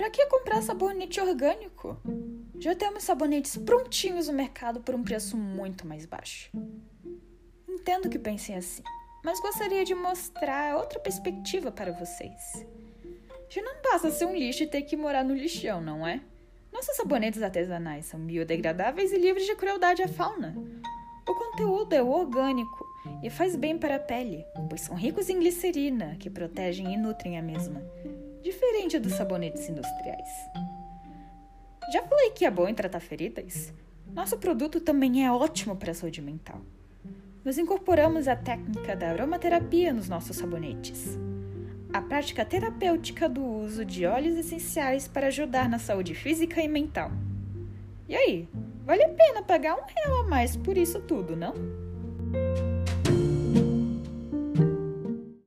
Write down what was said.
Para que comprar sabonete orgânico? Já temos sabonetes prontinhos no mercado por um preço muito mais baixo. Entendo que pensem assim, mas gostaria de mostrar outra perspectiva para vocês. Já não basta ser um lixo e ter que morar no lixão, não é? Nossos sabonetes artesanais são biodegradáveis e livres de crueldade à fauna. O conteúdo é orgânico e faz bem para a pele, pois são ricos em glicerina, que protegem e nutrem a mesma, diferente dos sabonetes industriais. Já falei que é bom em tratar feridas? Nosso produto também é ótimo para a saúde mental. Nós incorporamos a técnica da aromaterapia nos nossos sabonetes. A prática terapêutica do uso de óleos essenciais para ajudar na saúde física e mental. E aí, vale a pena pagar um real a mais por isso tudo, não?